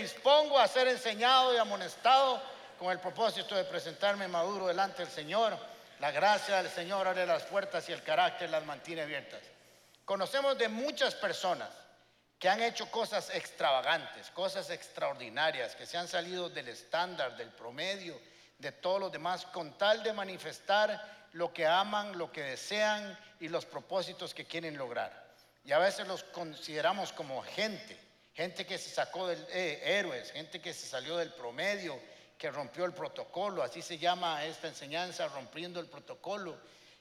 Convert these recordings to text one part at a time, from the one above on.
Dispongo a ser enseñado y amonestado con el propósito de presentarme maduro delante del Señor. La gracia del Señor abre las puertas y el carácter las mantiene abiertas. Conocemos de muchas personas que han hecho cosas extravagantes, cosas extraordinarias, que se han salido del estándar, del promedio, de todos los demás, con tal de manifestar lo que aman, lo que desean y los propósitos que quieren lograr. Y a veces los consideramos como gente, gente que se sacó del eh, héroes, gente que se salió del promedio, que rompió el protocolo, así se llama esta enseñanza, rompiendo el protocolo,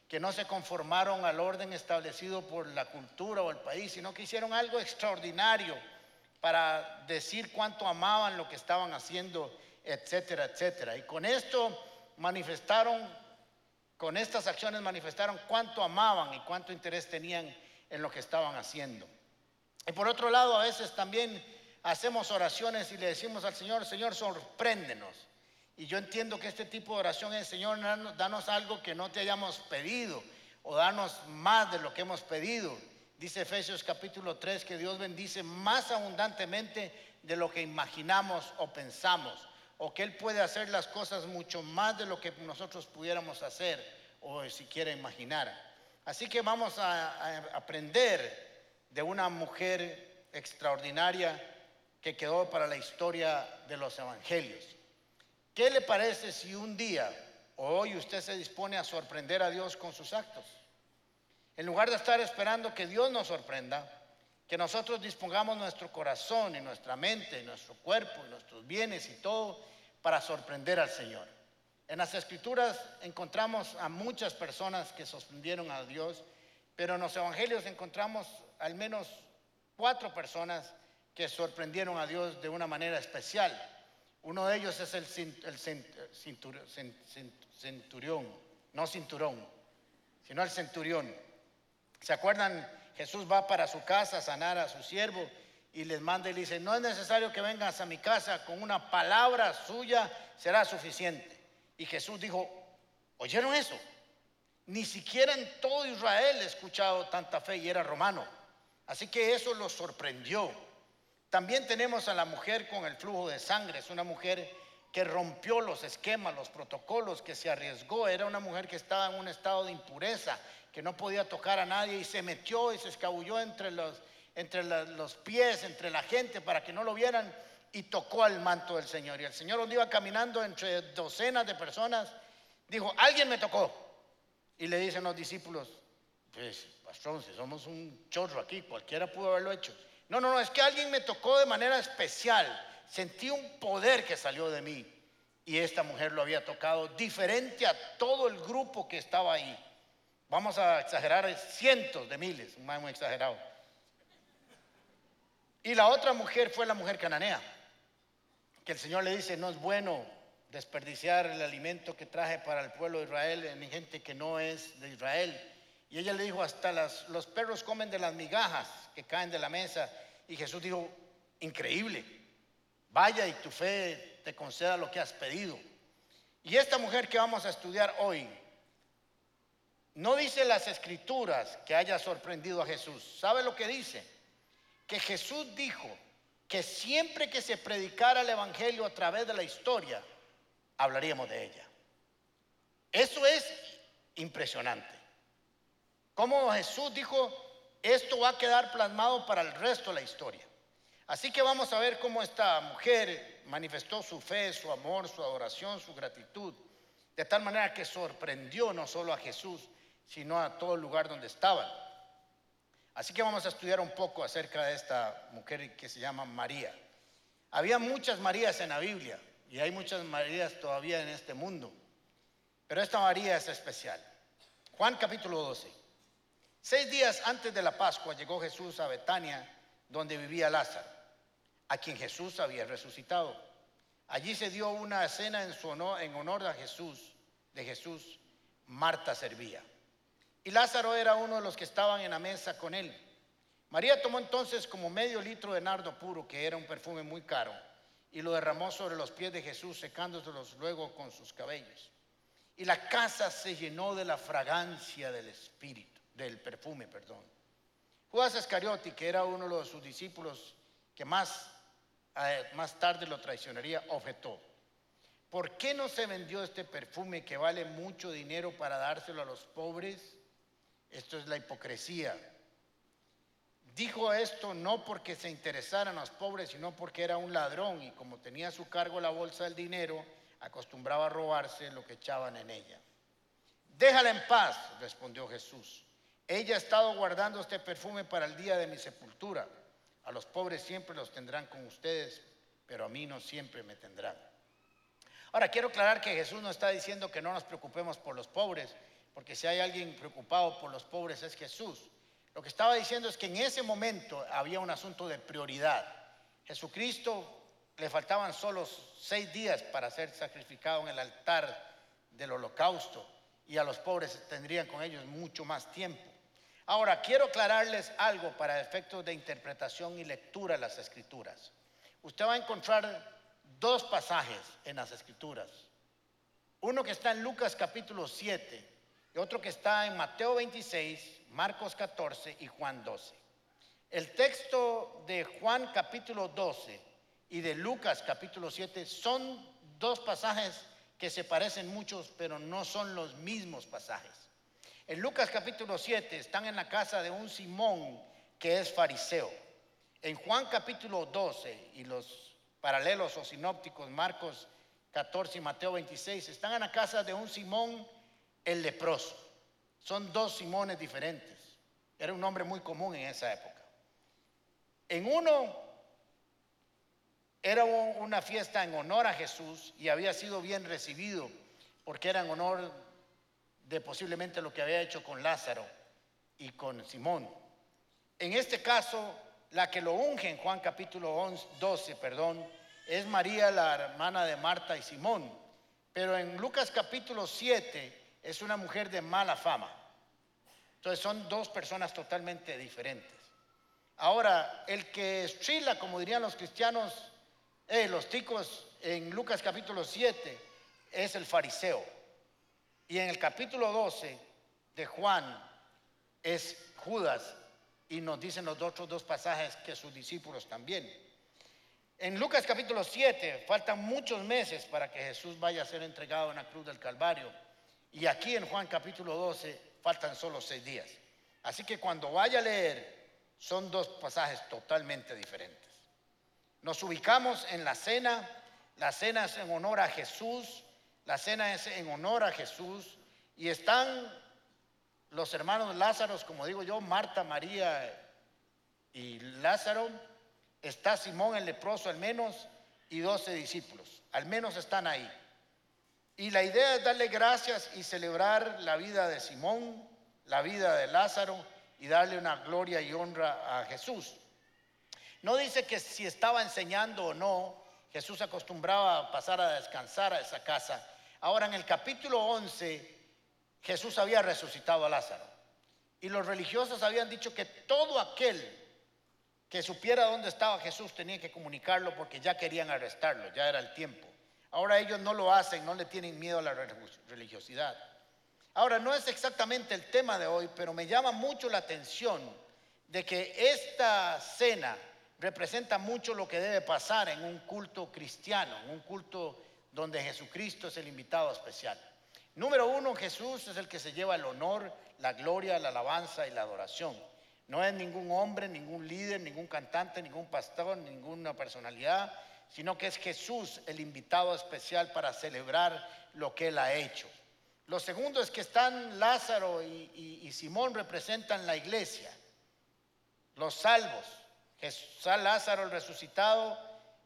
que no se conformaron al orden establecido por la cultura o el país, sino que hicieron algo extraordinario para decir cuánto amaban lo que estaban haciendo, etcétera, etcétera. Y con esto manifestaron, con estas acciones manifestaron cuánto amaban y cuánto interés tenían en lo que estaban haciendo. Y por otro lado, a veces también hacemos oraciones y le decimos al Señor, Señor, sorpréndenos. Y yo entiendo que este tipo de oración es, Señor, danos algo que no te hayamos pedido o danos más de lo que hemos pedido. Dice Efesios capítulo 3 que Dios bendice más abundantemente de lo que imaginamos o pensamos, o que Él puede hacer las cosas mucho más de lo que nosotros pudiéramos hacer o siquiera imaginar. Así que vamos a, a aprender de una mujer extraordinaria que quedó para la historia de los evangelios. ¿Qué le parece si un día hoy usted se dispone a sorprender a Dios con sus actos? En lugar de estar esperando que Dios nos sorprenda, que nosotros dispongamos nuestro corazón y nuestra mente, y nuestro cuerpo, y nuestros bienes y todo para sorprender al Señor. En las escrituras encontramos a muchas personas que sorprendieron a Dios, pero en los evangelios encontramos al menos cuatro personas que sorprendieron a Dios de una manera especial. Uno de ellos es el, centurión, no cinturón, sino el centurión. ¿Se acuerdan? Jesús va para su casa a sanar a su siervo y les manda y le dice, no es necesario que vengas a mi casa, con una palabra suya será suficiente. Y Jesús dijo, ¿oyeron eso? Ni siquiera en todo Israel he escuchado tanta fe y era romano. Así que eso lo sorprendió. También tenemos a la mujer con el flujo de sangre. Es una mujer que rompió los esquemas, los protocolos, que se arriesgó. Era una mujer que estaba en un estado de impureza, que no podía tocar a nadie y se metió y se escabulló entre los, entre los pies, entre la gente para que no lo vieran y tocó al manto del Señor. Y el Señor donde iba caminando entre docenas de personas, dijo, alguien me tocó. Y le dicen los discípulos, pues pastrón, si somos un chorro aquí, cualquiera pudo haberlo hecho. No, no, no, es que alguien me tocó de manera especial. Sentí un poder que salió de mí. Y esta mujer lo había tocado diferente a todo el grupo que estaba ahí. Vamos a exagerar cientos de miles, más muy exagerado. Y la otra mujer fue la mujer cananea, que el Señor le dice, no es bueno desperdiciar el alimento que traje para el pueblo de Israel en gente que no es de Israel. Y ella le dijo, hasta los perros comen de las migajas que caen de la mesa. Y Jesús dijo, increíble, vaya y tu fe te conceda lo que has pedido. Y esta mujer que vamos a estudiar hoy, no dice las escrituras que haya sorprendido a Jesús. ¿Sabe lo que dice? Que Jesús dijo que siempre que se predicara el Evangelio a través de la historia, hablaríamos de ella. Eso es impresionante. Como Jesús dijo, esto va a quedar plasmado para el resto de la historia. Así que vamos a ver cómo esta mujer manifestó su fe, su amor, su adoración, su gratitud, de tal manera que sorprendió no solo a Jesús, sino a todo el lugar donde estaban. Así que vamos a estudiar un poco acerca de esta mujer que se llama María. Había muchas Marías en la Biblia y hay muchas Marías todavía en este mundo, pero esta María es especial. Juan capítulo 12. Seis días antes de la Pascua llegó Jesús a Betania, donde vivía Lázaro, a quien Jesús había resucitado. Allí se dio una cena en, su honor, en honor a Jesús, de Jesús. Marta servía. Y Lázaro era uno de los que estaban en la mesa con él. María tomó entonces como medio litro de nardo puro, que era un perfume muy caro, y lo derramó sobre los pies de Jesús, secándoselos luego con sus cabellos. Y la casa se llenó de la fragancia del Espíritu del perfume, perdón. Judas Iscariote, que era uno de sus discípulos que más eh, más tarde lo traicionaría, objetó. ¿Por qué no se vendió este perfume que vale mucho dinero para dárselo a los pobres? Esto es la hipocresía. Dijo esto no porque se interesaran los pobres, sino porque era un ladrón y como tenía a su cargo la bolsa del dinero, acostumbraba a robarse lo que echaban en ella. Déjala en paz, respondió Jesús. Ella ha estado guardando este perfume para el día de mi sepultura. A los pobres siempre los tendrán con ustedes, pero a mí no siempre me tendrán. Ahora, quiero aclarar que Jesús no está diciendo que no nos preocupemos por los pobres, porque si hay alguien preocupado por los pobres es Jesús. Lo que estaba diciendo es que en ese momento había un asunto de prioridad. Jesucristo le faltaban solo seis días para ser sacrificado en el altar del holocausto y a los pobres tendrían con ellos mucho más tiempo. Ahora, quiero aclararles algo para efectos de interpretación y lectura de las escrituras. Usted va a encontrar dos pasajes en las escrituras. Uno que está en Lucas capítulo 7 y otro que está en Mateo 26, Marcos 14 y Juan 12. El texto de Juan capítulo 12 y de Lucas capítulo 7 son dos pasajes que se parecen muchos, pero no son los mismos pasajes. En Lucas capítulo 7 están en la casa de un Simón que es fariseo. En Juan capítulo 12 y los paralelos o sinópticos, Marcos 14 y Mateo 26, están en la casa de un Simón el leproso. Son dos Simones diferentes. Era un nombre muy común en esa época. En uno era una fiesta en honor a Jesús y había sido bien recibido porque era en honor de posiblemente lo que había hecho con Lázaro y con Simón. En este caso, la que lo unge en Juan capítulo 11, 12, perdón, es María, la hermana de Marta y Simón. Pero en Lucas capítulo 7 es una mujer de mala fama. Entonces son dos personas totalmente diferentes. Ahora, el que estrila, como dirían los cristianos, eh, los ticos, en Lucas capítulo 7, es el fariseo. Y en el capítulo 12 de Juan es Judas, y nos dicen los otros dos pasajes que sus discípulos también. En Lucas capítulo 7 faltan muchos meses para que Jesús vaya a ser entregado en la cruz del Calvario. Y aquí en Juan capítulo 12 faltan solo seis días. Así que cuando vaya a leer, son dos pasajes totalmente diferentes. Nos ubicamos en la cena. La cena es en honor a Jesús. La cena es en honor a Jesús. Y están los hermanos Lázaro, como digo yo, Marta, María y Lázaro, está Simón el leproso al menos y doce discípulos, al menos están ahí. Y la idea es darle gracias y celebrar la vida de Simón, la vida de Lázaro y darle una gloria y honra a Jesús. No dice que si estaba enseñando o no, Jesús acostumbraba a pasar a descansar a esa casa. Ahora en el capítulo 11 Jesús había resucitado a Lázaro. Y los religiosos habían dicho que todo aquel que supiera dónde estaba Jesús tenía que comunicarlo porque ya querían arrestarlo, ya era el tiempo. Ahora ellos no lo hacen, no le tienen miedo a la religiosidad. Ahora, no es exactamente el tema de hoy, pero me llama mucho la atención de que esta cena representa mucho lo que debe pasar en un culto cristiano, en un culto donde Jesucristo es el invitado especial. Número uno, Jesús es el que se lleva el honor, la gloria, la alabanza y la adoración. No es ningún hombre, ningún líder, ningún cantante, ningún pastor, ninguna personalidad, sino que es Jesús el invitado especial para celebrar lo que Él ha hecho. Lo segundo es que están Lázaro y, Simón representan la iglesia, los salvos. Jesús, Lázaro el resucitado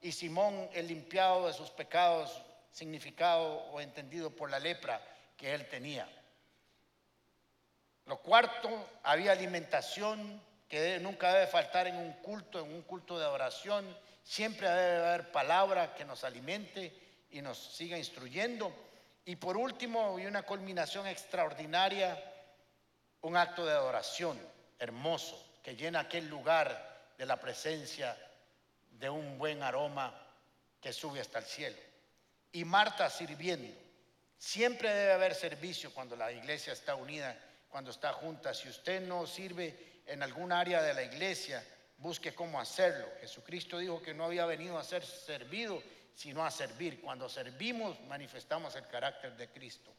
y Simón el limpiado de sus pecados, significado o entendido por la lepra que él tenía. Lo cuarto, había alimentación que nunca debe faltar en un culto, en un culto de adoración. Siempre debe haber palabra que nos alimente y nos siga instruyendo. Y por último, y una culminación extraordinaria, un acto de adoración hermoso que llena aquel lugar de la presencia de un buen aroma que sube hasta el cielo. Y Marta sirviendo. Siempre debe haber servicio cuando la iglesia está unida, cuando está junta. Si usted no sirve en algún área de la iglesia, busque cómo hacerlo. Jesucristo dijo que no había venido a ser servido, sino a servir. Cuando servimos, manifestamos el carácter de Cristo.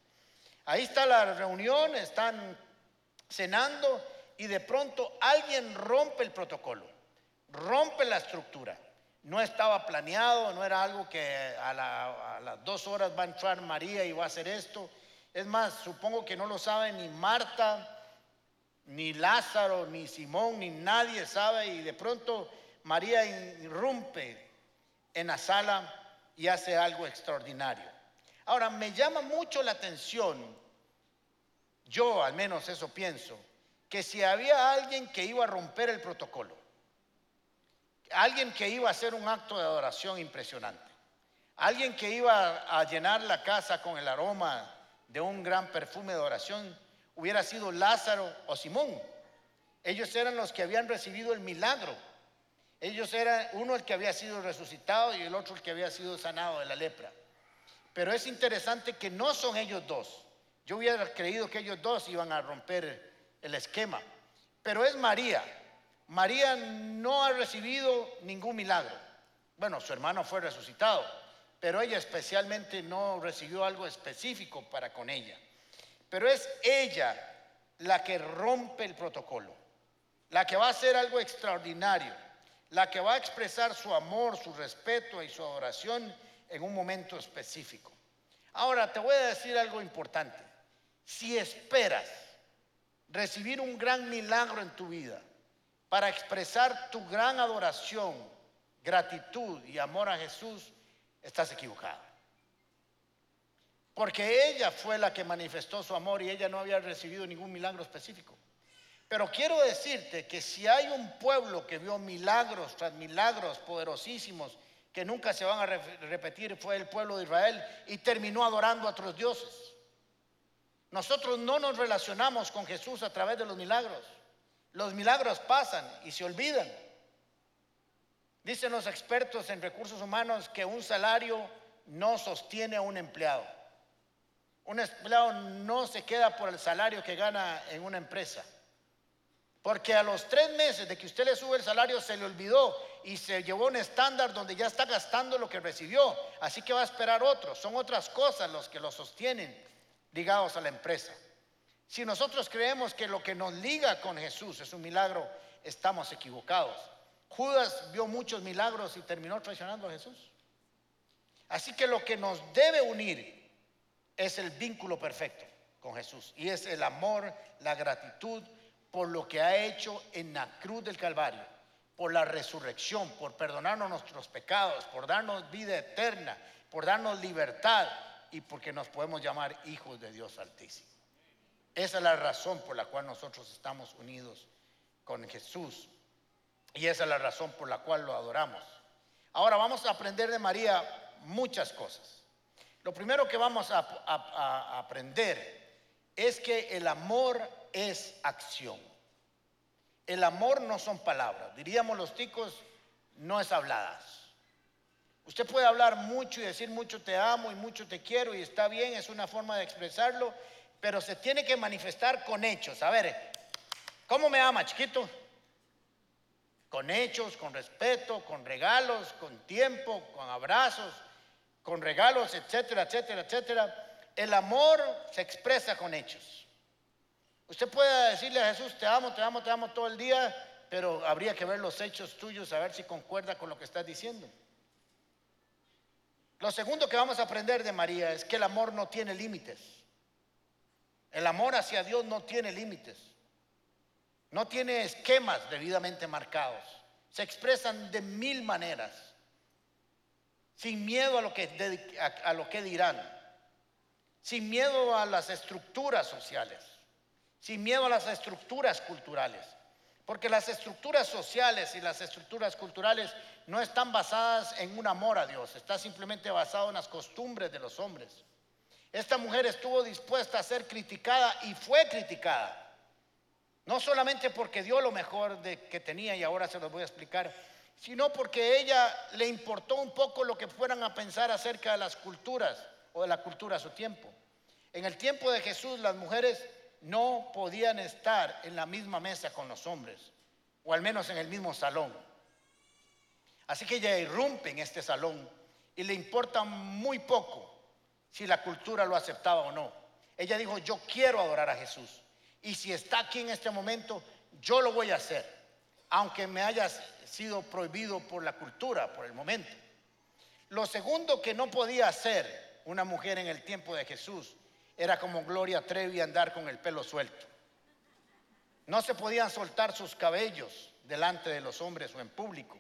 Ahí está la reunión, están cenando y de pronto alguien rompe el protocolo, rompe la estructura. No estaba planeado, no era algo que a, a, las dos horas va a entrar María y va a hacer esto. Es más, supongo que no lo sabe ni Marta, ni Lázaro, ni Simón, ni nadie sabe. Y de pronto María irrumpe en la sala y hace algo extraordinario. Ahora, me llama mucho la atención, yo al menos eso pienso, que si había alguien que iba a romper el protocolo, alguien que iba a hacer un acto de adoración impresionante, alguien que iba a llenar la casa con el aroma de un gran perfume de adoración, hubiera sido Lázaro o Simón. Ellos eran los que habían recibido el milagro. Ellos eran uno el que había sido resucitado y el otro el que había sido sanado de la lepra. Pero es interesante que no son ellos dos. Yo hubiera creído que ellos dos iban a romper el esquema. Pero es María. María no ha recibido ningún milagro. Bueno, su hermano fue resucitado, pero ella especialmente no recibió algo específico para con ella. Pero es ella la que rompe el protocolo, la que va a hacer algo extraordinario, la que va a expresar su amor, su respeto y su adoración en un momento específico. Ahora te voy a decir algo importante. Si esperas recibir un gran milagro en tu vida para expresar tu gran adoración, gratitud y amor a Jesús, estás equivocado. Porque ella fue la que manifestó su amor y ella no había recibido ningún milagro específico. Pero quiero decirte que si hay un pueblo que vio milagros tras milagros poderosísimos que nunca se van a repetir, fue el pueblo de Israel y terminó adorando a otros dioses. Nosotros no nos relacionamos con Jesús a través de los milagros. Los milagros pasan y se olvidan. Dicen los expertos en recursos humanos que un salario no sostiene a un empleado. Un empleado no se queda por el salario que gana en una empresa. Porque a los tres meses de que usted le sube el salario se le olvidó y se llevó un estándar donde ya está gastando lo que recibió. Así que va a esperar otro. Son otras cosas los que lo sostienen ligados a la empresa. Si nosotros creemos que lo que nos liga con Jesús es un milagro, estamos equivocados. Judas vio muchos milagros y terminó traicionando a Jesús. Así que lo que nos debe unir es el vínculo perfecto con Jesús y es el amor, la gratitud por lo que ha hecho en la cruz del Calvario, por la resurrección, por perdonarnos nuestros pecados, por darnos vida eterna, por darnos libertad y porque nos podemos llamar hijos de Dios Altísimo. Esa es la razón por la cual nosotros estamos unidos con Jesús y esa es la razón por la cual lo adoramos. Ahora vamos a aprender de María muchas cosas. Lo primero que vamos a, aprender es que el amor es acción. El amor no son palabras. Diríamos los ticos, no es habladas. Usted puede hablar mucho y decir mucho te amo y mucho te quiero y está bien, es una forma de expresarlo, pero se tiene que manifestar con hechos. A ver, ¿cómo me ama, chiquito? Con hechos, con respeto, con regalos, con tiempo, con abrazos, con regalos, etcétera, etcétera, etcétera. El amor se expresa con hechos. Usted puede decirle a Jesús, te amo, te amo, te amo todo el día, pero habría que ver los hechos tuyos, a ver si concuerda con lo que estás diciendo. Lo segundo que vamos a aprender de María es que el amor no tiene límites. El amor hacia Dios no tiene límites. No tiene esquemas debidamente marcados. Se expresan de mil maneras sin miedo a lo que, a, lo que dirán, sin miedo a las estructuras sociales, sin miedo a las estructuras culturales. Porque las estructuras sociales y las estructuras culturales no están basadas en un amor a Dios, está simplemente basado en las costumbres de los hombres. Esta mujer estuvo dispuesta a ser criticada y fue criticada. No solamente porque dio lo mejor de que tenía y ahora se los voy a explicar, sino porque ella le importó un poco lo que fueran a pensar acerca de las culturas o de la cultura a su tiempo. En el tiempo de Jesús las mujeres no podían estar en la misma mesa con los hombres. o al menos en el mismo salón. Así que ella irrumpe en este salón y le importa muy poco si la cultura lo aceptaba o no. Ella dijo, yo quiero adorar a Jesús. Y si está aquí en este momento, yo lo voy a hacer, aunque me haya sido prohibido por la cultura por el momento. Lo segundo que no podía hacer una mujer en el tiempo de Jesús era como Gloria Trevi andar con el pelo suelto. No se podían soltar sus cabellos delante de los hombres o en público.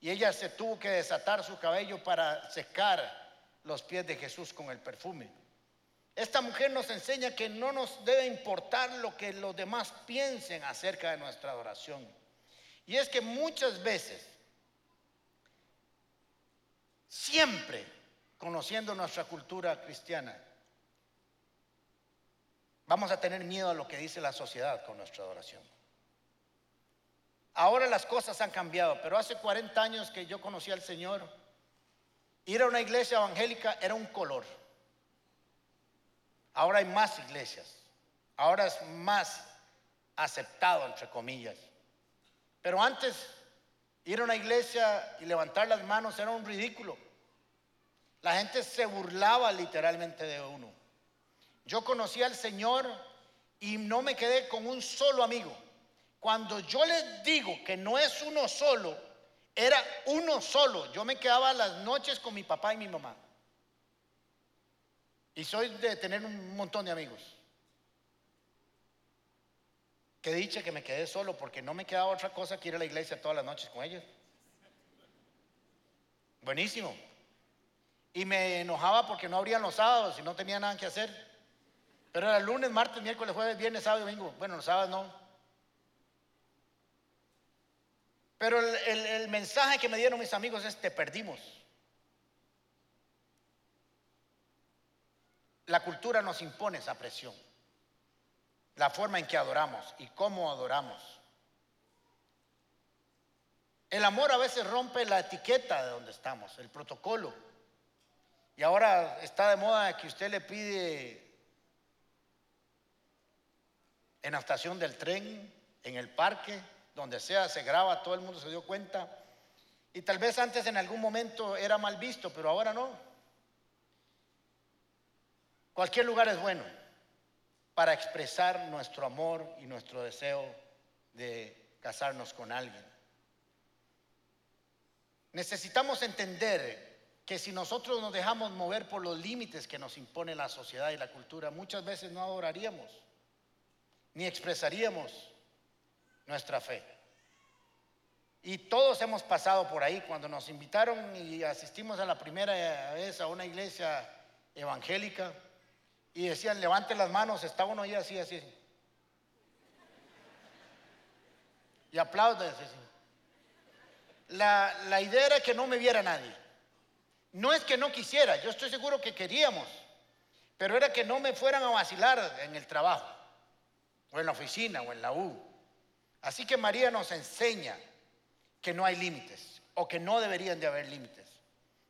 Y ella se tuvo que desatar su cabello para secar los pies de Jesús con el perfume. Esta mujer nos enseña que no nos debe importar lo que los demás piensen acerca de nuestra adoración. Y es que muchas veces, siempre conociendo nuestra cultura cristiana, vamos a tener miedo a lo que dice la sociedad con nuestra adoración. Ahora las cosas han cambiado, pero hace 40 años que yo conocí al Señor, ir a una iglesia evangélica era un color. Ahora hay más iglesias, ahora es más aceptado, entre comillas. Pero antes, ir a una iglesia y levantar las manos era un ridículo. La gente se burlaba literalmente de uno. Yo conocí al Señor y no me quedé con un solo amigo. Cuando yo les digo que no es uno solo, era uno solo. Yo me quedaba las noches con mi papá y mi mamá. Y soy de tener un montón de amigos. Que dicha que me quedé solo porque no me quedaba otra cosa que ir a la iglesia todas las noches con ellos. Buenísimo. Y me enojaba porque no abrían los sábados y no tenía nada que hacer. Pero era lunes, martes, miércoles, jueves, viernes, sábado domingo. Bueno, los sábados no. Pero el, mensaje que me dieron mis amigos es, te perdimos. La cultura nos impone esa presión. La forma en que adoramos y cómo adoramos. El amor a veces rompe la etiqueta de donde estamos, el protocolo. Y ahora está de moda que usted le pide en la estación del tren, en el parque, donde sea, se graba, todo el mundo se dio cuenta. Y tal vez antes en algún momento era mal visto, pero ahora no. Cualquier lugar es bueno para expresar nuestro amor y nuestro deseo de casarnos con alguien. Necesitamos entender que si nosotros nos dejamos mover por los límites que nos impone la sociedad y la cultura, muchas veces no adoraríamos ni expresaríamos nuestra fe. Y todos hemos pasado por ahí. Cuando nos invitaron y asistimos a la primera vez a una iglesia evangélica y decían, levante las manos, está uno ahí así, así. Y aplaude. La, la idea era que no me viera nadie. No es que no quisiera, yo estoy seguro que queríamos, pero era que no me fueran a vacilar en el trabajo o en la oficina o en la U. Así que María nos enseña que no hay límites o que no deberían de haber límites,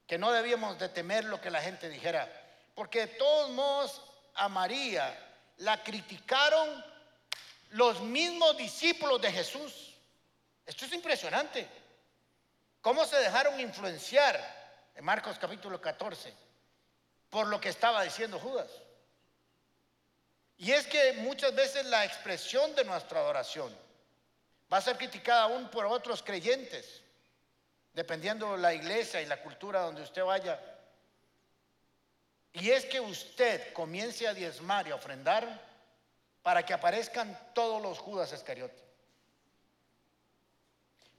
que no debíamos de temer lo que la gente dijera, porque de todos modos a María la criticaron los mismos discípulos de Jesús. Esto es impresionante. ¿Cómo se dejaron influenciar en Marcos capítulo 14 por lo que estaba diciendo Judas? Y es que muchas veces la expresión de nuestra adoración va a ser criticada aún por otros creyentes, dependiendo de la iglesia y la cultura donde usted vaya. Y es que usted comience a diezmar y a ofrendar para que aparezcan todos los Judas Iscariote.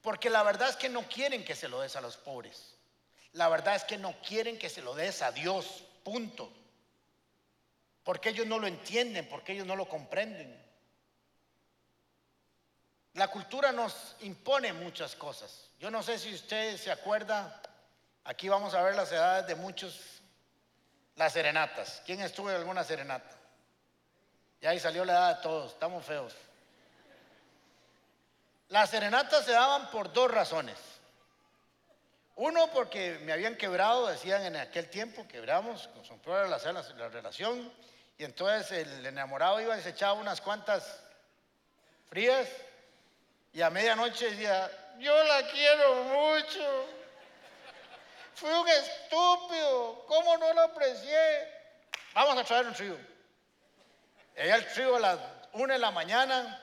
Porque la verdad es que no quieren que se lo des a los pobres. La verdad es que no quieren que se lo des a Dios. Punto porque ellos no lo entienden, porque ellos no lo comprenden. La cultura nos impone muchas cosas. Yo no sé si usted se acuerda, aquí vamos a ver las edades de muchos, las serenatas. ¿Quién estuvo en alguna serenata? Y ahí salió la edad de todos, estamos feos. Las serenatas se daban por dos razones. Uno, porque me habían quebrado, decían en aquel tiempo, quebramos, con la, la relación. Y entonces el enamorado iba y se echaba unas cuantas frías Y a medianoche decía, yo la quiero mucho. Fui un estúpido, ¿cómo no la aprecié? Vamos a traer un trío. Ella el trío a las una de la mañana,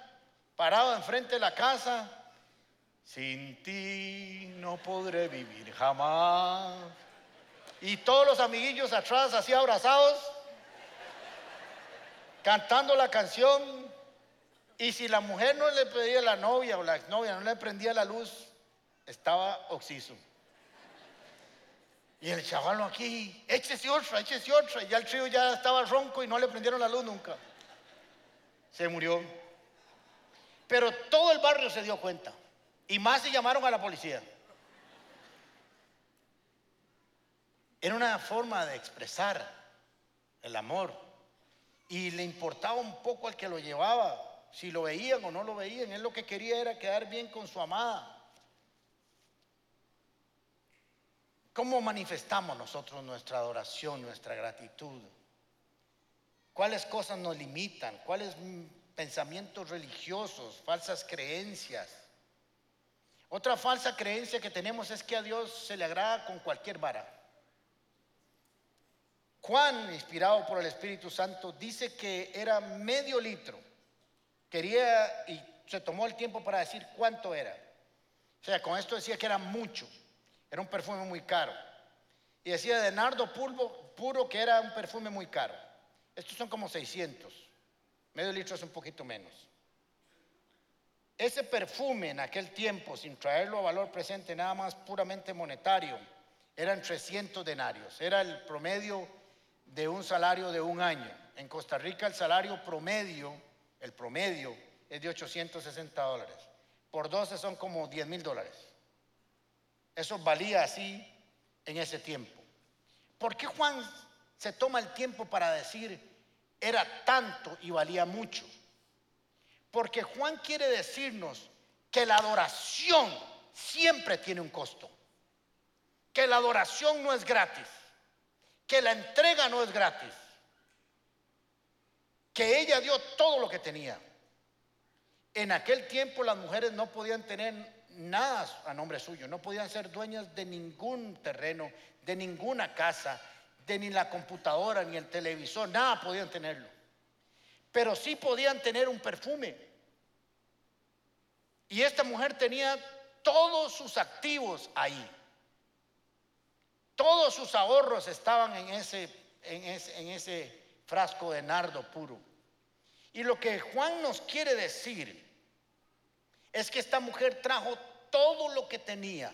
parado enfrente de la casa. Sin ti no podré vivir jamás. Y todos los amiguillos atrás así abrazados, cantando la canción. Y si la mujer no le pedía la novia o la exnovia no le prendía la luz, estaba oxiso. Y el chaval aquí, échese otra, échese otra. Y ya el trío ya estaba ronco y no le prendieron la luz nunca. Se murió. Pero todo el barrio se dio cuenta. Y más se llamaron a la policía. Era una forma de expresar el amor. Y le importaba un poco al que lo llevaba, si lo veían o no lo veían. Él lo que quería era quedar bien con su amada. ¿Cómo manifestamos nosotros nuestra adoración, nuestra gratitud? ¿Cuáles cosas nos limitan? ¿Cuáles pensamientos religiosos, falsas creencias? Otra falsa creencia que tenemos es que a Dios se le agrada con cualquier vara. Juan, inspirado por el Espíritu Santo, dice que era medio litro. Quería y se tomó el tiempo para decir cuánto era. O sea, con esto decía que era mucho. Era un perfume muy caro. Y decía de nardo pulvo, puro que era un perfume muy caro. Estos son como 600. Medio litro es un poquito menos. Ese perfume en aquel tiempo, sin traerlo a valor presente, nada más puramente monetario, eran 300 denarios. Era el promedio de un salario de un año. En Costa Rica el salario promedio, el promedio, es de 860 dólares. Por 12 son como 10 mil dólares. Eso valía así en ese tiempo. ¿Por qué Juan se toma el tiempo para decir era tanto y valía mucho? Porque Juan quiere decirnos que la adoración siempre tiene un costo. Que la adoración no es gratis. Que la entrega no es gratis. Que ella dio todo lo que tenía. En aquel tiempo las mujeres no podían tener nada a nombre suyo, no podían ser dueñas de ningún terreno, de ninguna casa, de ni la computadora, ni el televisor, nada podían tenerlo. Pero sí podían tener un perfume. Y esta mujer tenía todos sus activos ahí. Todos sus ahorros estaban en ese, en ese, en ese frasco de nardo puro. Y lo que Juan nos quiere decir es que esta mujer trajo todo lo que tenía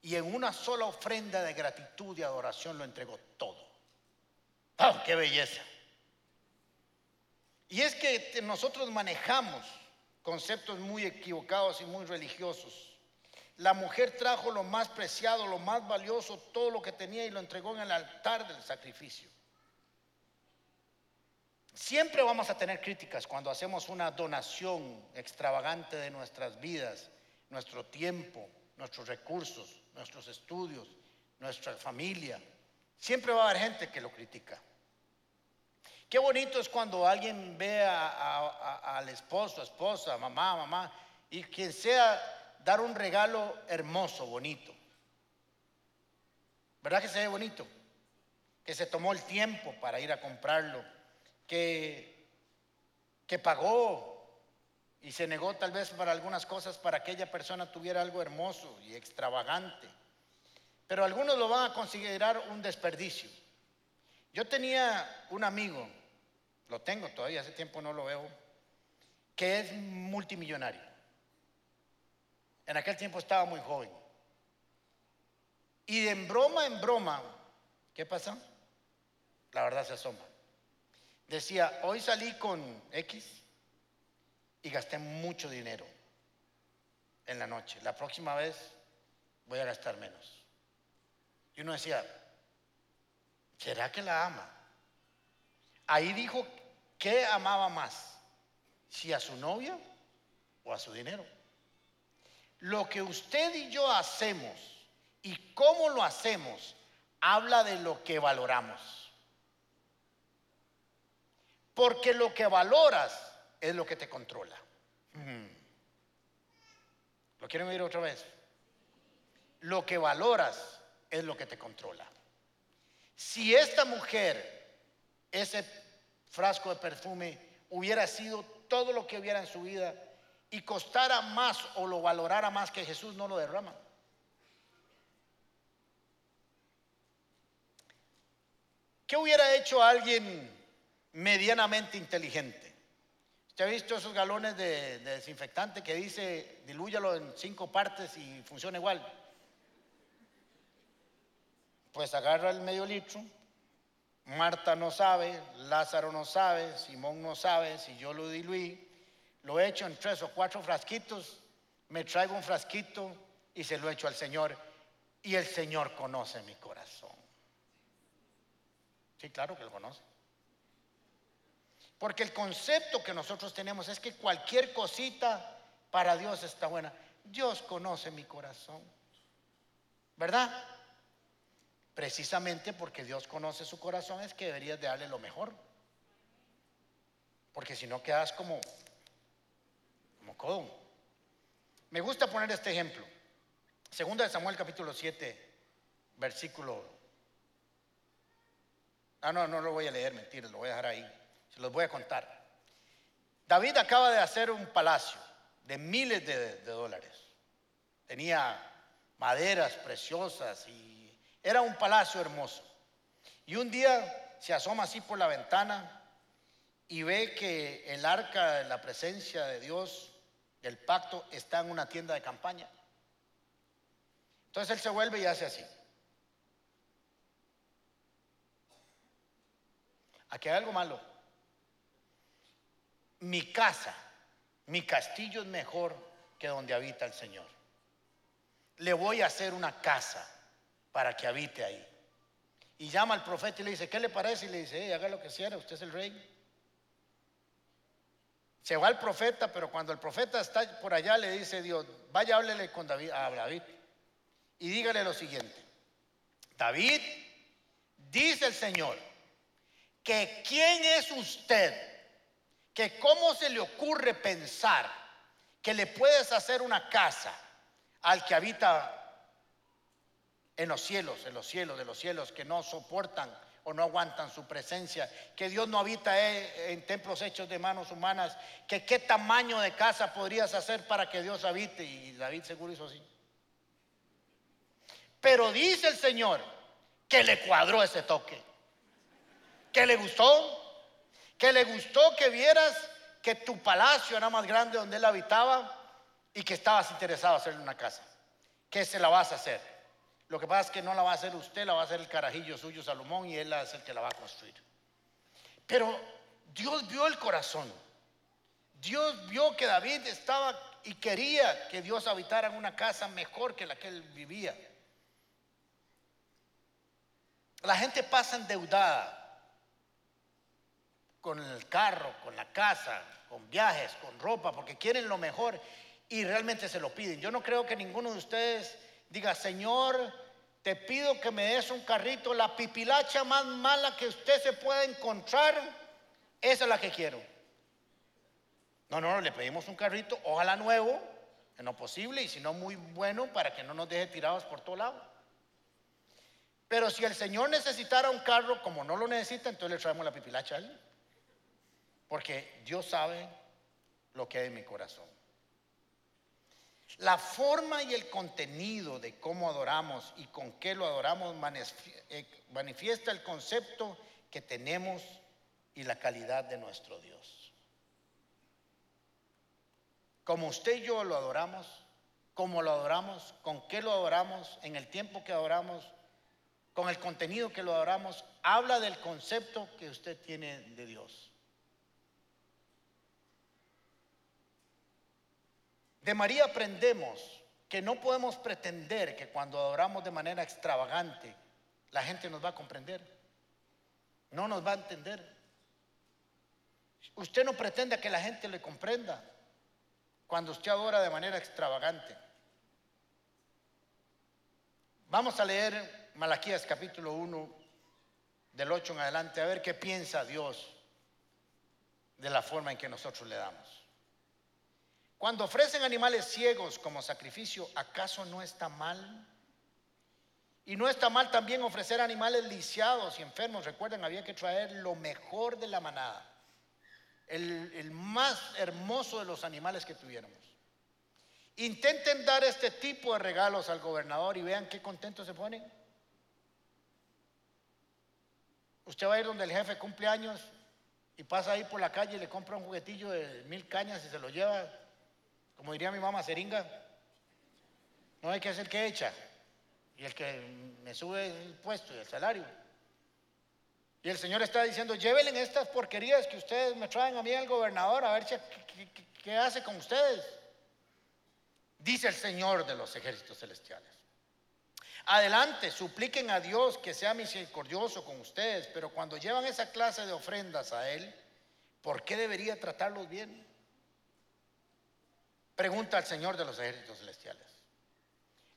y en una sola ofrenda de gratitud y adoración lo entregó todo. ¡Ah, qué belleza! Y es que nosotros manejamos conceptos muy equivocados y muy religiosos. La mujer trajo lo más preciado, lo más valioso, todo lo que tenía y lo entregó en el altar del sacrificio. Siempre vamos a tener críticas cuando hacemos una donación extravagante de nuestras vidas, nuestro tiempo, nuestros recursos, nuestros estudios, nuestra familia. Siempre va a haber gente que lo critica. Qué bonito es cuando alguien ve al esposo, esposa, mamá, mamá, y quien sea dar un regalo hermoso, bonito. ¿Verdad que se ve bonito? Que se tomó el tiempo para ir a comprarlo que, que pagó y se negó tal vez para algunas cosas para que aquella persona tuviera algo hermoso y extravagante. Pero algunos lo van a considerar un desperdicio. Yo tenía un amigo, lo tengo todavía, hace tiempo no lo veo, que es multimillonario. En aquel tiempo estaba muy joven. Y de en broma en broma, ¿qué pasa? La verdad se asoma. Decía, hoy salí con X y gasté mucho dinero en la noche. La próxima vez voy a gastar menos. Y uno decía, ¿será que la ama? Ahí dijo que amaba más, si a su novia o a su dinero. Lo que usted y yo hacemos y cómo lo hacemos habla de lo que valoramos. Porque lo que valoras es lo que te controla. Mm. ¿Lo quieren oír otra vez? Lo que valoras es lo que te controla. Si esta mujer, ese frasco de perfume, hubiera sido todo lo que hubiera en su vida y costara más o lo valorara más que Jesús no lo derrama. ¿Qué hubiera hecho alguien medianamente inteligente? ¿Usted ha visto esos galones de, desinfectante que dice dilúyalo en cinco partes y funciona igual? Pues agarra el medio litro, Marta no sabe, Lázaro no sabe, Simón no sabe, si yo lo diluí, lo echo en tres o cuatro frasquitos, me traigo un frasquito y se lo echo al Señor y el Señor conoce mi corazón. Sí, claro que lo conoce. Porque el concepto que nosotros tenemos es que cualquier cosita para Dios está buena. Dios conoce mi corazón. ¿Verdad? Precisamente porque Dios conoce su corazón es que deberías de darle lo mejor. Porque si no quedas como, como codo. Me gusta poner este ejemplo. Segunda de Samuel capítulo 7, versículo Ah, no, no lo voy a leer, mentira, lo voy a dejar ahí. Se los voy a contar. David acaba de hacer un palacio de miles de, dólares. Tenía maderas preciosas y era un palacio hermoso. Y un día se asoma así por la ventana y ve que el arca de la presencia de Dios, del pacto, está en una tienda de campaña. Entonces él se vuelve y hace así. Aquí hay algo malo. Mi casa, mi castillo es mejor que donde habita el Señor. Le voy a hacer una casa para que habite ahí. Y llama al profeta y le dice, ¿qué le parece? Y le dice, haga lo que quiera, usted es el rey. Se va el profeta, pero cuando el profeta está por allá le dice Dios, vaya háblele con David, a David y dígale lo siguiente. David, dice el Señor, que quién es usted, que cómo se le ocurre pensar que le puedes hacer una casa al que habita en los cielos, en los cielos de los cielos, que no soportan o no aguantan su presencia, que Dios no habita en templos hechos de manos humanas, que qué tamaño de casa podrías hacer para que Dios habite, y David seguro hizo así. Pero dice el Señor que le cuadró ese toque que le gustó, que le gustó que vieras que tu palacio era más grande donde él habitaba y que estabas interesado en hacerle una casa, que se la vas a hacer. Lo que pasa es que no la va a hacer usted, la va a hacer el carajillo suyo Salomón y él es el que la va a construir. Pero Dios vio el corazón. Dios vio que David estaba y quería que Dios habitara en una casa mejor que la que él vivía. La gente pasa endeudada con el carro, con la casa, con viajes, con ropa, porque quieren lo mejor y realmente se lo piden. Yo no creo que ninguno de ustedes diga, Señor, te pido que me des un carrito, la pipilacha más mala que usted se pueda encontrar, esa es la que quiero. No, no, le pedimos un carrito, ojalá nuevo, en lo posible, y si no muy bueno, para que no nos deje tirados por todo lado. Pero si el Señor necesitara un carro, como no lo necesita, entonces le traemos la pipilacha a él. Porque Dios sabe lo que hay en mi corazón. La forma y el contenido de cómo adoramos y con qué lo adoramos eh, manifiesta el concepto que tenemos y la calidad de nuestro Dios. Como usted y yo lo adoramos, cómo lo adoramos, con qué lo adoramos, en el tiempo que adoramos, con el contenido que lo adoramos, habla del concepto que usted tiene de Dios. De María aprendemos que no podemos pretender que cuando adoramos de manera extravagante, la gente nos va a comprender. No nos va a entender. Usted no pretende que la gente le comprenda cuando usted adora de manera extravagante. Vamos a leer Malaquías capítulo 1, del 8 en adelante, a ver qué piensa Dios de la forma en que nosotros le damos. Cuando ofrecen animales ciegos como sacrificio, ¿acaso no está mal? Y no está mal también ofrecer animales lisiados y enfermos. Recuerden, había que traer lo mejor de la manada, el, más hermoso de los animales que tuviéramos. Intenten dar este tipo de regalos al gobernador y vean qué contentos se ponen. Usted va a ir donde el jefe cumple años y pasa ahí por la calle y le compra un juguetillo de mil cañas y se lo lleva, como diría mi mamá, seringa. No hay que hacer que echa. Y el que me sube el puesto y el salario. Y el Señor está diciendo, llévenle estas porquerías que ustedes me traen a mí al gobernador a ver qué, qué hace con ustedes. Dice el Señor de los ejércitos celestiales. Adelante, supliquen a Dios que sea misericordioso con ustedes, pero cuando llevan esa clase de ofrendas a Él, ¿por qué debería tratarlos bien? Pregunta al Señor de los ejércitos celestiales.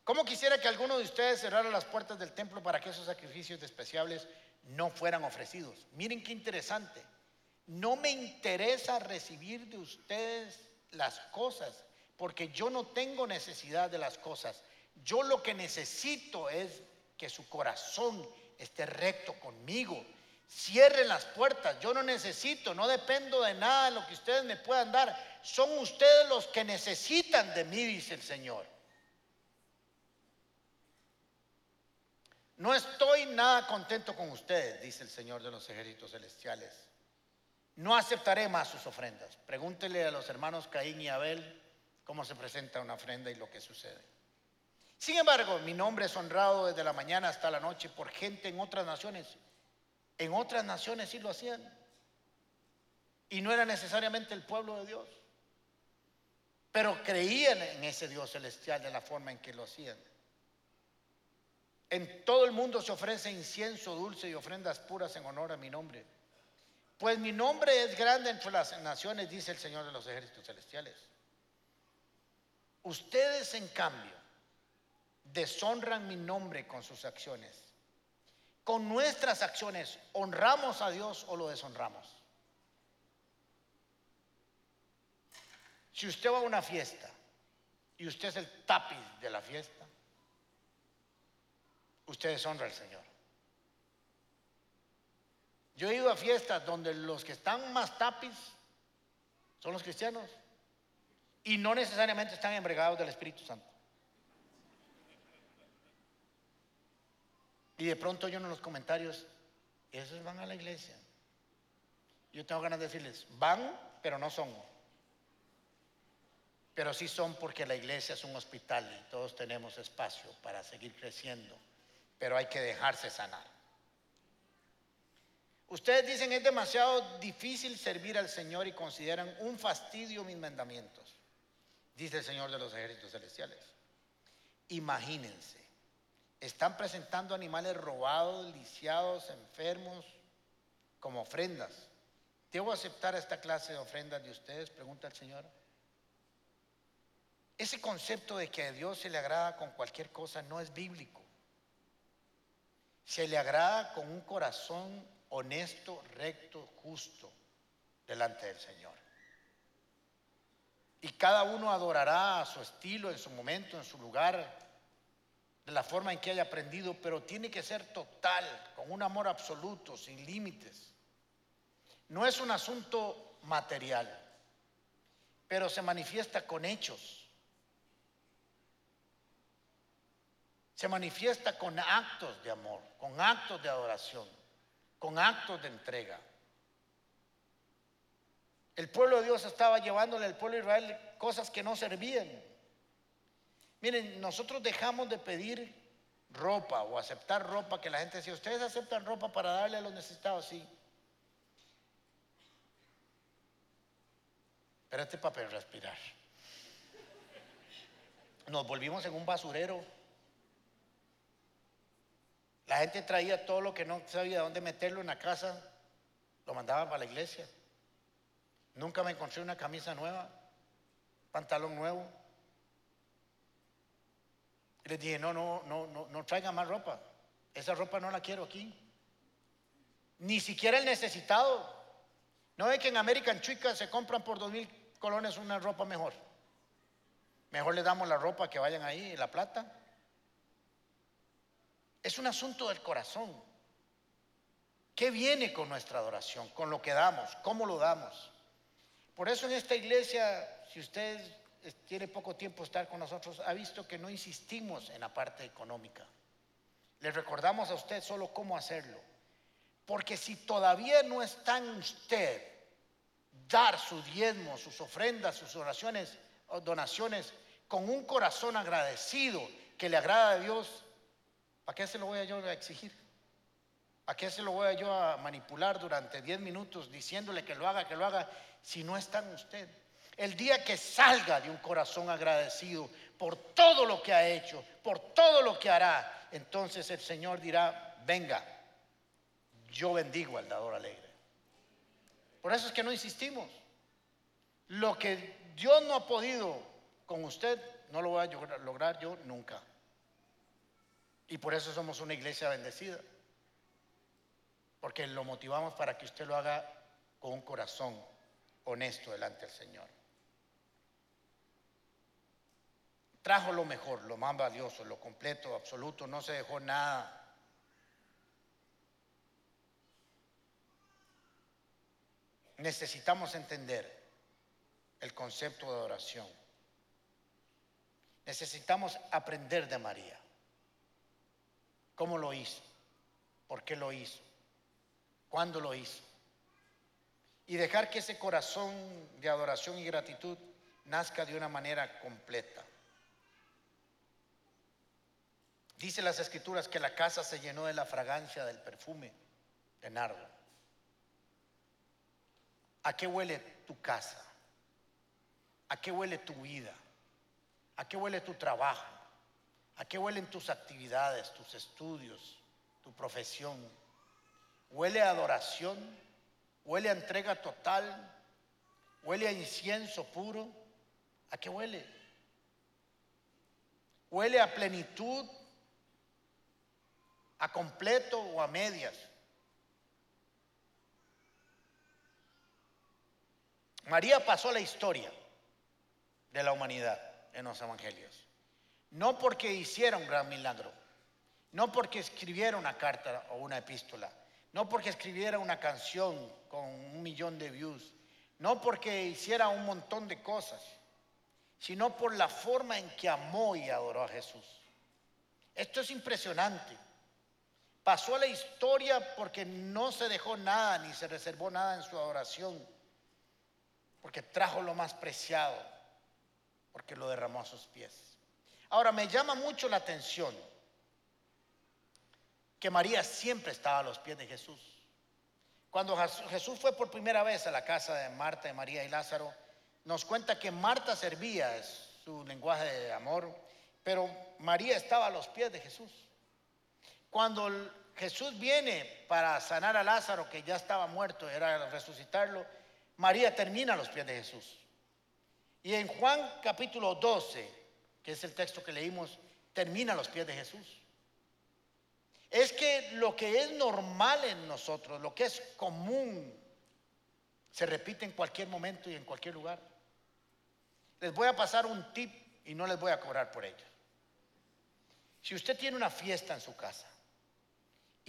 ¿Cómo quisiera que alguno de ustedes cerrara las puertas del templo para que esos sacrificios despreciables no fueran ofrecidos? Miren qué interesante. No me interesa recibir de ustedes las cosas, porque yo no tengo necesidad de las cosas. Yo lo que necesito es que su corazón esté recto conmigo. Cierren las puertas. Yo no necesito, no dependo de nada de lo que ustedes me puedan dar. Son ustedes los que necesitan de mí, dice el Señor. No estoy nada contento con ustedes, dice el Señor de los ejércitos celestiales. No aceptaré más sus ofrendas. Pregúntele a los hermanos Caín y Abel cómo se presenta una ofrenda y lo que sucede. Sin embargo, mi nombre es honrado desde la mañana hasta la noche por gente en otras naciones. En otras naciones sí lo hacían. Y no era necesariamente el pueblo de Dios. Pero creían en ese Dios celestial de la forma en que lo hacían. En todo el mundo se ofrece incienso dulce y ofrendas puras en honor a mi nombre. Pues mi nombre es grande entre las naciones, dice el Señor de los ejércitos celestiales. Ustedes, en cambio, deshonran mi nombre con sus acciones. Con nuestras acciones, ¿honramos a Dios o lo deshonramos? Si usted va a una fiesta y usted es el tapiz de la fiesta, usted deshonra al Señor. Yo he ido a fiestas donde los que están más tapiz son los cristianos y no necesariamente están embregados del Espíritu Santo. Y de pronto yo en los comentarios, esos van a la iglesia. Yo tengo ganas de decirles, van, pero no son. Pero sí son porque la iglesia es un hospital y todos tenemos espacio para seguir creciendo, pero hay que dejarse sanar. Ustedes dicen es demasiado difícil servir al Señor y consideran un fastidio mis mandamientos, dice el Señor de los ejércitos celestiales. Imagínense están presentando animales robados, lisiados, enfermos, como ofrendas. ¿Debo aceptar esta clase de ofrendas de ustedes? Pregunta el Señor. Ese concepto de que a Dios se le agrada con cualquier cosa no es bíblico. Se le agrada con un corazón honesto, recto, justo delante del Señor. Y cada uno adorará a su estilo, en su momento, en su lugar, de la forma en que haya aprendido, pero tiene que ser total, con un amor absoluto, sin límites. No es un asunto material, pero se manifiesta con hechos. Se manifiesta con actos de amor, con actos de adoración, con actos de entrega. El pueblo de Dios estaba llevándole al pueblo de Israel cosas que no servían. Miren, nosotros dejamos de pedir ropa o aceptar ropa que la gente decía, ustedes aceptan ropa para darle a los necesitados, sí. Espérate para respirar. Nos volvimos en un basurero. La gente traía todo lo que no sabía dónde meterlo en la casa, lo mandaba para la iglesia. Nunca me encontré una camisa nueva, pantalón nuevo. Les dije, no, no, no, no, no traigan más ropa. Esa ropa no la quiero aquí. Ni siquiera el necesitado. No ve que en American Chica se compran por dos mil colones una ropa mejor. Mejor le damos la ropa que vayan ahí, la plata. Es un asunto del corazón. ¿Qué viene con nuestra adoración? Con lo que damos, cómo lo damos. Por eso en esta iglesia, si usted tiene poco tiempo estar con nosotros, ha visto que no insistimos en la parte económica. Le recordamos a usted solo cómo hacerlo. Porque si todavía no está en usted dar su diezmo, sus ofrendas, sus oraciones o donaciones con un corazón agradecido que le agrada a Dios, ¿para qué se lo voy a yo a exigir? ¿A qué se lo voy a yo a manipular durante 10 minutos diciéndole que lo haga, que lo haga, si no está en usted? El día que salga de un corazón agradecido por todo lo que ha hecho, por todo lo que hará, entonces el Señor dirá, venga, yo bendigo al dador alegre. Por eso es que no insistimos. Lo que Dios no ha podido con usted, no lo voy a lograr yo nunca. Y por eso somos una iglesia bendecida. Porque lo motivamos para que usted lo haga con un corazón honesto delante del Señor. Trajo lo mejor, lo más valioso, lo completo, absoluto, no se dejó nada necesitamos entender el concepto de oración. Necesitamos aprender de María. ¿Cómo lo hizo? ¿Por qué lo hizo? ¿Cuándo lo hizo? Y dejar que ese corazón de adoración y gratitud nazca de una manera completa. Dice las escrituras que la casa se llenó de la fragancia del perfume de nardo. ¿A qué huele tu casa? ¿A qué huele tu vida? ¿A qué huele tu trabajo? ¿A qué huelen tus actividades, tus estudios, tu profesión? ¿Huele a adoración? ¿Huele a entrega total? ¿Huele a incienso puro? ¿A qué huele? ¿Huele a plenitud? ¿A completo o a medias? María pasó la historia de la humanidad en los evangelios. No porque hiciera un gran milagro, no porque escribiera una carta o una epístola, no porque escribiera una canción con un millón de views, no porque hiciera un montón de cosas, sino por la forma en que amó y adoró a Jesús. Esto es impresionante. Pasó a la historia porque no se dejó nada ni se reservó nada en su adoración porque trajo lo más preciado, porque lo derramó a sus pies. Ahora, me llama mucho la atención que María siempre estaba a los pies de Jesús. Cuando Jesús fue por primera vez a la casa de Marta, de María y Lázaro, nos cuenta que Marta servía, es su lenguaje de amor, pero María estaba a los pies de Jesús. Cuando Jesús viene para sanar a Lázaro, que ya estaba muerto, era resucitarlo, María termina a los pies de Jesús. Y en Juan capítulo 12, que es el texto que leímos, termina a los pies de Jesús. Es que lo que es normal en nosotros, lo que es común, se repite en cualquier momento y en cualquier lugar. Les voy a pasar un tip y no les voy a cobrar por ello. Si usted tiene una fiesta en su casa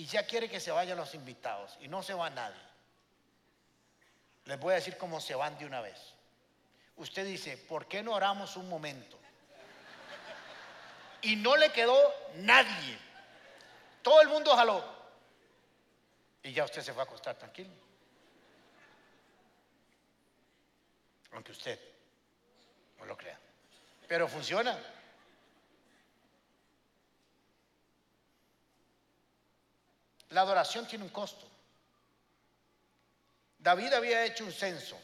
y ya quiere que se vayan los invitados y no se va nadie, les voy a decir cómo se van de una vez. Usted dice, ¿por qué no oramos un momento? Y no le quedó nadie. Todo el mundo jaló. Y ya usted se fue a acostar tranquilo. Aunque usted no lo crea. Pero funciona. La adoración tiene un costo. David había hecho un censo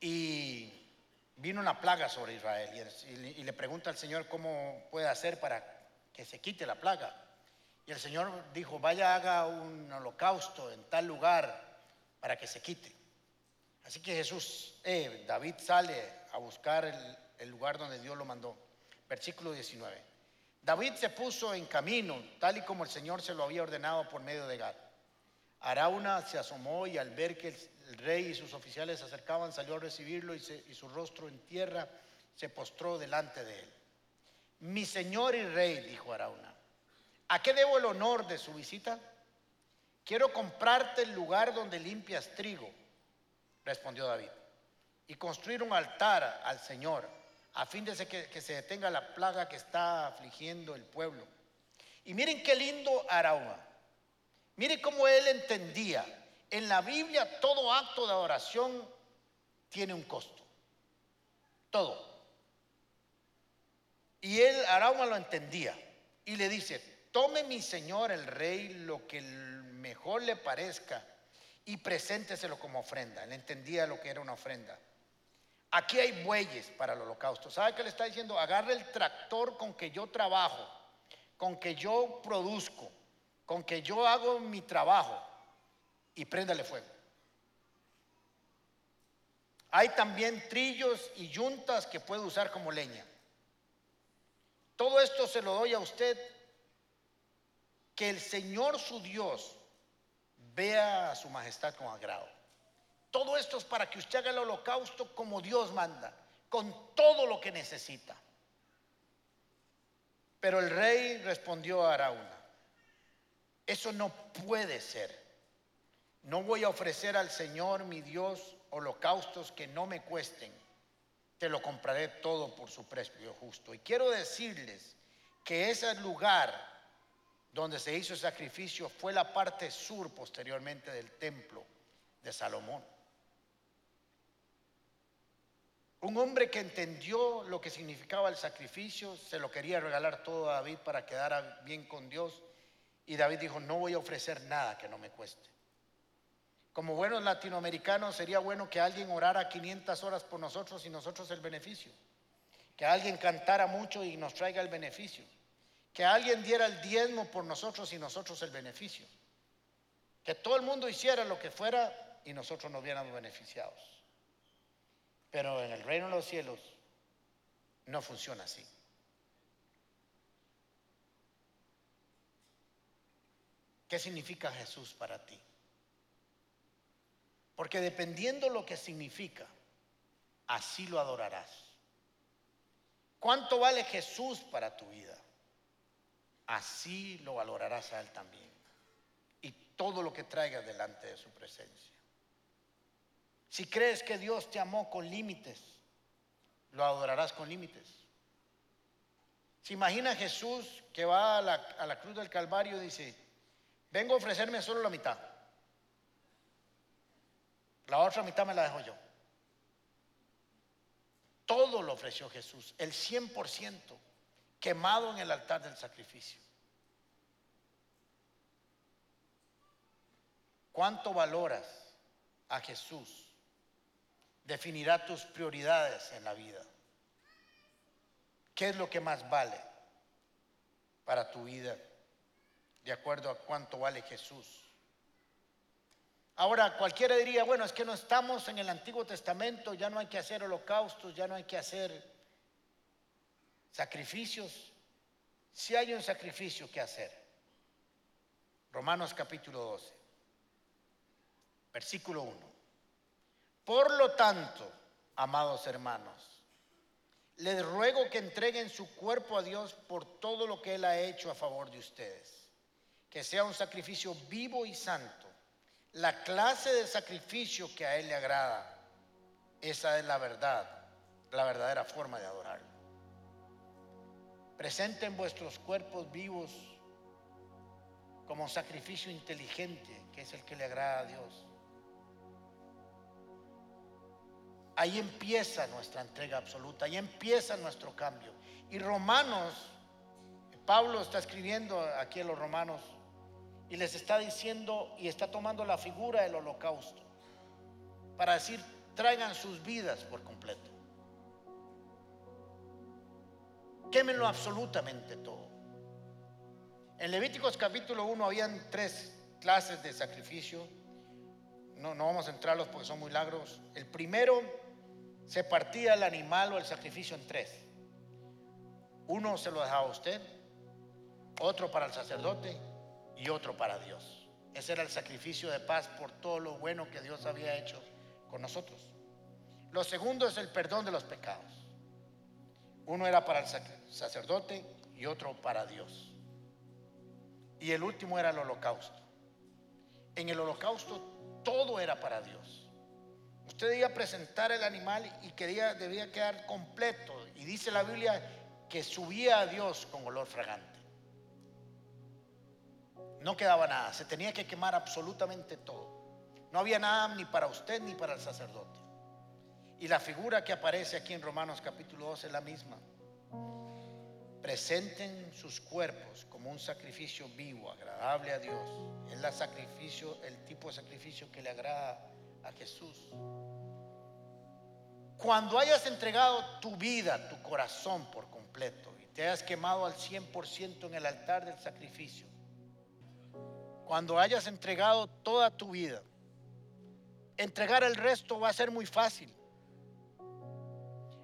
y vino una plaga sobre Israel y, le pregunta al Señor cómo puede hacer para que se quite la plaga. Y el Señor dijo, vaya haga un holocausto en tal lugar para que se quite. Así que Jesús, eh, David sale a buscar el, lugar donde Dios lo mandó. Versículo 19. David se puso en camino, tal y como el Señor se lo había ordenado por medio de Gad. Arauna se asomó y al ver que el rey y sus oficiales se acercaban, salió a recibirlo y, su rostro en tierra se postró delante de él. Mi señor y rey, dijo Arauna, ¿a qué debo el honor de su visita? Quiero comprarte el lugar donde limpias trigo, respondió David, y construir un altar al Señor, a fin de que, se detenga la plaga que está afligiendo el pueblo. Y miren qué lindo Arauna. Miren cómo él entendía. En la Biblia todo acto de adoración tiene un costo. Todo. Y él, Arauma, lo entendía. Y le dice, tome mi señor el rey lo que mejor le parezca y presénteselo como ofrenda. Él entendía lo que era una ofrenda. Aquí hay bueyes para el holocausto. ¿Sabe qué le está diciendo? Agarre el tractor con que yo trabajo, con que yo produzco, con que yo hago mi trabajo y préndale fuego. Hay también trillos y yuntas que puede usar como leña. Todo esto se lo doy a usted, que el Señor su Dios vea a su majestad con agrado. Todo esto es para que usted haga el holocausto como Dios manda, con todo lo que necesita. Pero el rey respondió a Arauna, eso no puede ser. No voy a ofrecer al Señor mi Dios holocaustos que no me cuesten. Te lo compraré todo por su precio justo. Y quiero decirles que ese lugar donde se hizo el sacrificio fue la parte sur posteriormente del templo de Salomón. Un hombre que entendió lo que significaba el sacrificio, se lo quería regalar todo a David para quedar bien con Dios. Y David dijo, no voy a ofrecer nada que no me cueste. Como buenos latinoamericanos sería bueno que alguien orara 500 horas por nosotros y nosotros el beneficio. Que alguien cantara mucho y nos traiga el beneficio. Que alguien diera el diezmo por nosotros y nosotros el beneficio. Que todo el mundo hiciera lo que fuera y nosotros nos viéramos beneficiados. Pero en el reino de los cielos no funciona así. ¿Qué significa Jesús para ti? Porque dependiendo lo que significa, así lo adorarás. ¿Cuánto vale Jesús para tu vida? Así lo valorarás a Él también. Y todo lo que traigas delante de su presencia. Si crees que Dios te amó con límites, lo adorarás con límites. Se imagina Jesús que va a la, a la cruz del Calvario y dice, vengo a ofrecerme solo la mitad. La otra mitad me la dejo yo. Todo lo ofreció Jesús, el 100% quemado en el altar del sacrificio. ¿Cuánto valoras a Jesús? Definirá tus prioridades en la vida. ¿Qué es lo que más vale para tu vida? De acuerdo a cuánto vale Jesús. Ahora, cualquiera diría, bueno, es que no estamos en el Antiguo Testamento, ya no hay que hacer holocaustos, ya no hay que hacer sacrificios. Si hay un sacrificio que hacer. Romanos capítulo 12, versículo 1. Por lo tanto, amados hermanos, les ruego que entreguen su cuerpo a Dios por todo lo que Él ha hecho a favor de ustedes. Que sea un sacrificio vivo y santo la clase de sacrificio que a Él le agrada. Esa es la verdad, la verdadera forma de adorarlo. Presenten vuestros cuerpos vivos como sacrificio inteligente, que es el que le agrada a Dios. Ahí empieza nuestra entrega absoluta, ahí empieza nuestro cambio. Y Romanos, Pablo está escribiendo aquí en los Romanos y les está diciendo y está tomando la figura del holocausto para decir, traigan sus vidas por completo. Quémenlo absolutamente todo. En Levíticos capítulo 1 habían tres clases de sacrificio. No, no vamos a entrarlos porque son muy largos. El primero se partía el animal o el sacrificio en tres. Uno se lo dejaba a usted, otro para el sacerdote y otro para Dios. Ese era el sacrificio de paz por todo lo bueno que Dios había hecho con nosotros. Lo segundo es el perdón de los pecados. Uno era para el sacerdote y otro para Dios. Y el último era el holocausto. En el holocausto todo era para Dios. Usted debía presentar el animal y quería, debía quedar completo. Y dice la Biblia que subía a Dios con olor fragante. No quedaba nada, se tenía que quemar absolutamente todo. No había nada ni para usted ni para el sacerdote. Y la figura que aparece aquí en Romanos capítulo 12 es la misma. Presenten sus cuerpos como un sacrificio vivo, agradable a Dios. Es la sacrificio, el tipo de sacrificio que le agrada a Jesús. Cuando hayas entregado tu vida, tu corazón por completo y te hayas quemado al 100% en el altar del sacrificio, cuando hayas entregado toda tu vida, entregar el resto va a ser muy fácil.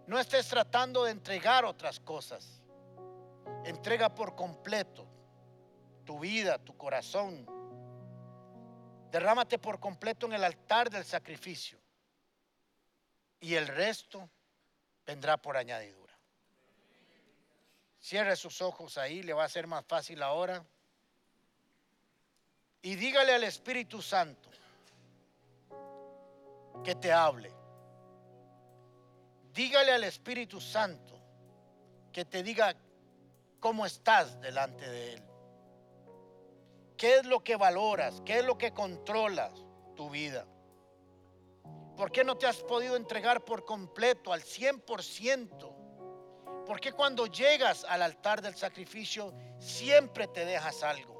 No estés tratando de entregar otras cosas. Entrega por completo tu vida, tu corazón. Derrámate por completo en el altar del sacrificio. Y el resto vendrá por añadidura. Cierre sus ojos ahí, le va a ser más fácil ahora. Y dígale al Espíritu Santo que te hable. Dígale al Espíritu Santo que te diga cómo estás delante de Él. ¿Qué es lo que valoras? ¿Qué es lo que controlas tu vida? ¿Por qué no te has podido entregar por completo al 100%? ¿Por qué cuando llegas al altar del sacrificio siempre te dejas algo?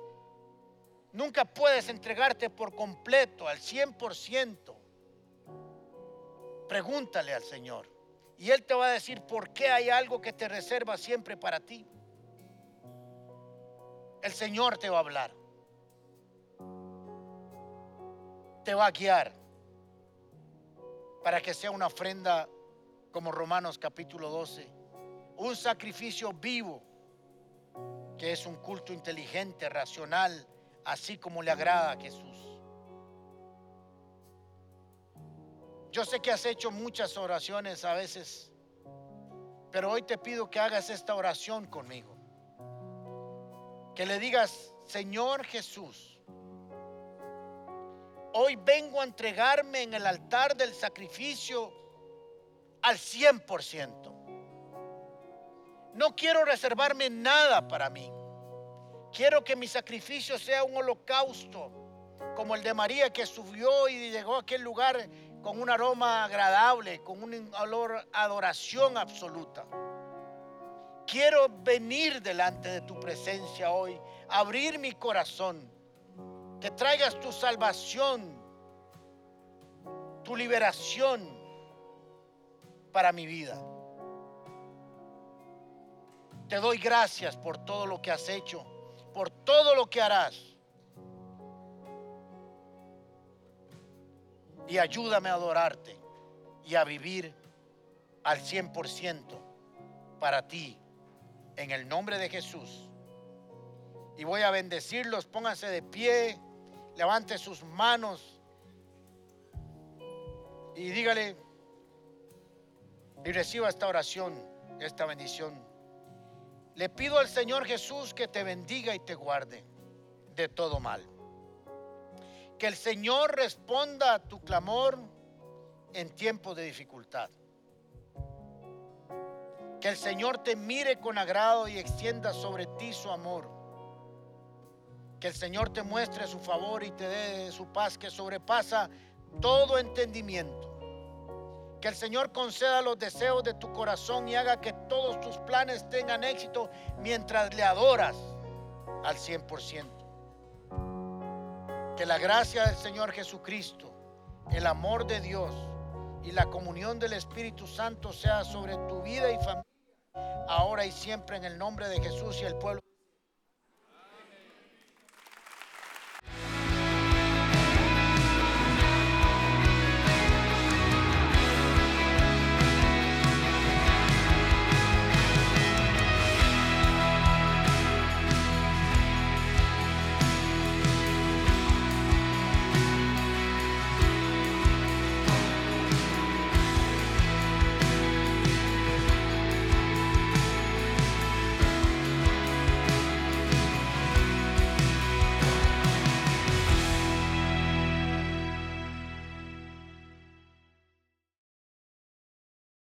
Nunca puedes entregarte por completo al 100%. Pregúntale al Señor. Y Él te va a decir por qué hay algo que te reserva siempre para ti. El Señor te va a hablar. Te va a guiar para que sea una ofrenda como Romanos capítulo 12. Un sacrificio vivo, que es un culto inteligente, racional, así como le agrada a Jesús. Yo sé que has hecho muchas oraciones a veces, pero hoy te pido que hagas esta oración conmigo. Que le digas, Señor Jesús, hoy vengo a entregarme en el altar del sacrificio al 100%. No quiero reservarme nada para mí. Quiero que mi sacrificio sea un holocausto, como el de María que subió y llegó a aquel lugar con un aroma agradable, con un olor adoración absoluta. Quiero venir delante de tu presencia hoy, abrir mi corazón, que traigas tu salvación, tu liberación para mi vida. Te doy gracias por todo lo que has hecho, por todo lo que harás. y ayúdame a adorarte y a vivir al 100% para ti, en el nombre de Jesús. Y voy a bendecirlos, pónganse de pie, levante sus manos y dígale y reciba esta oración, esta bendición. Le pido al Señor Jesús que te bendiga y te guarde de todo mal. Que el Señor responda a tu clamor en tiempo de dificultad. Que el Señor te mire con agrado y extienda sobre ti su amor. Que el Señor te muestre su favor y te dé su paz que sobrepasa todo entendimiento. Que el Señor conceda los deseos de tu corazón y haga que todos tus planes tengan éxito mientras le adoras al 100%. Que la gracia del Señor Jesucristo, el amor de Dios y la comunión del Espíritu Santo sea sobre tu vida y familia, ahora y siempre en el nombre de Jesús y el pueblo.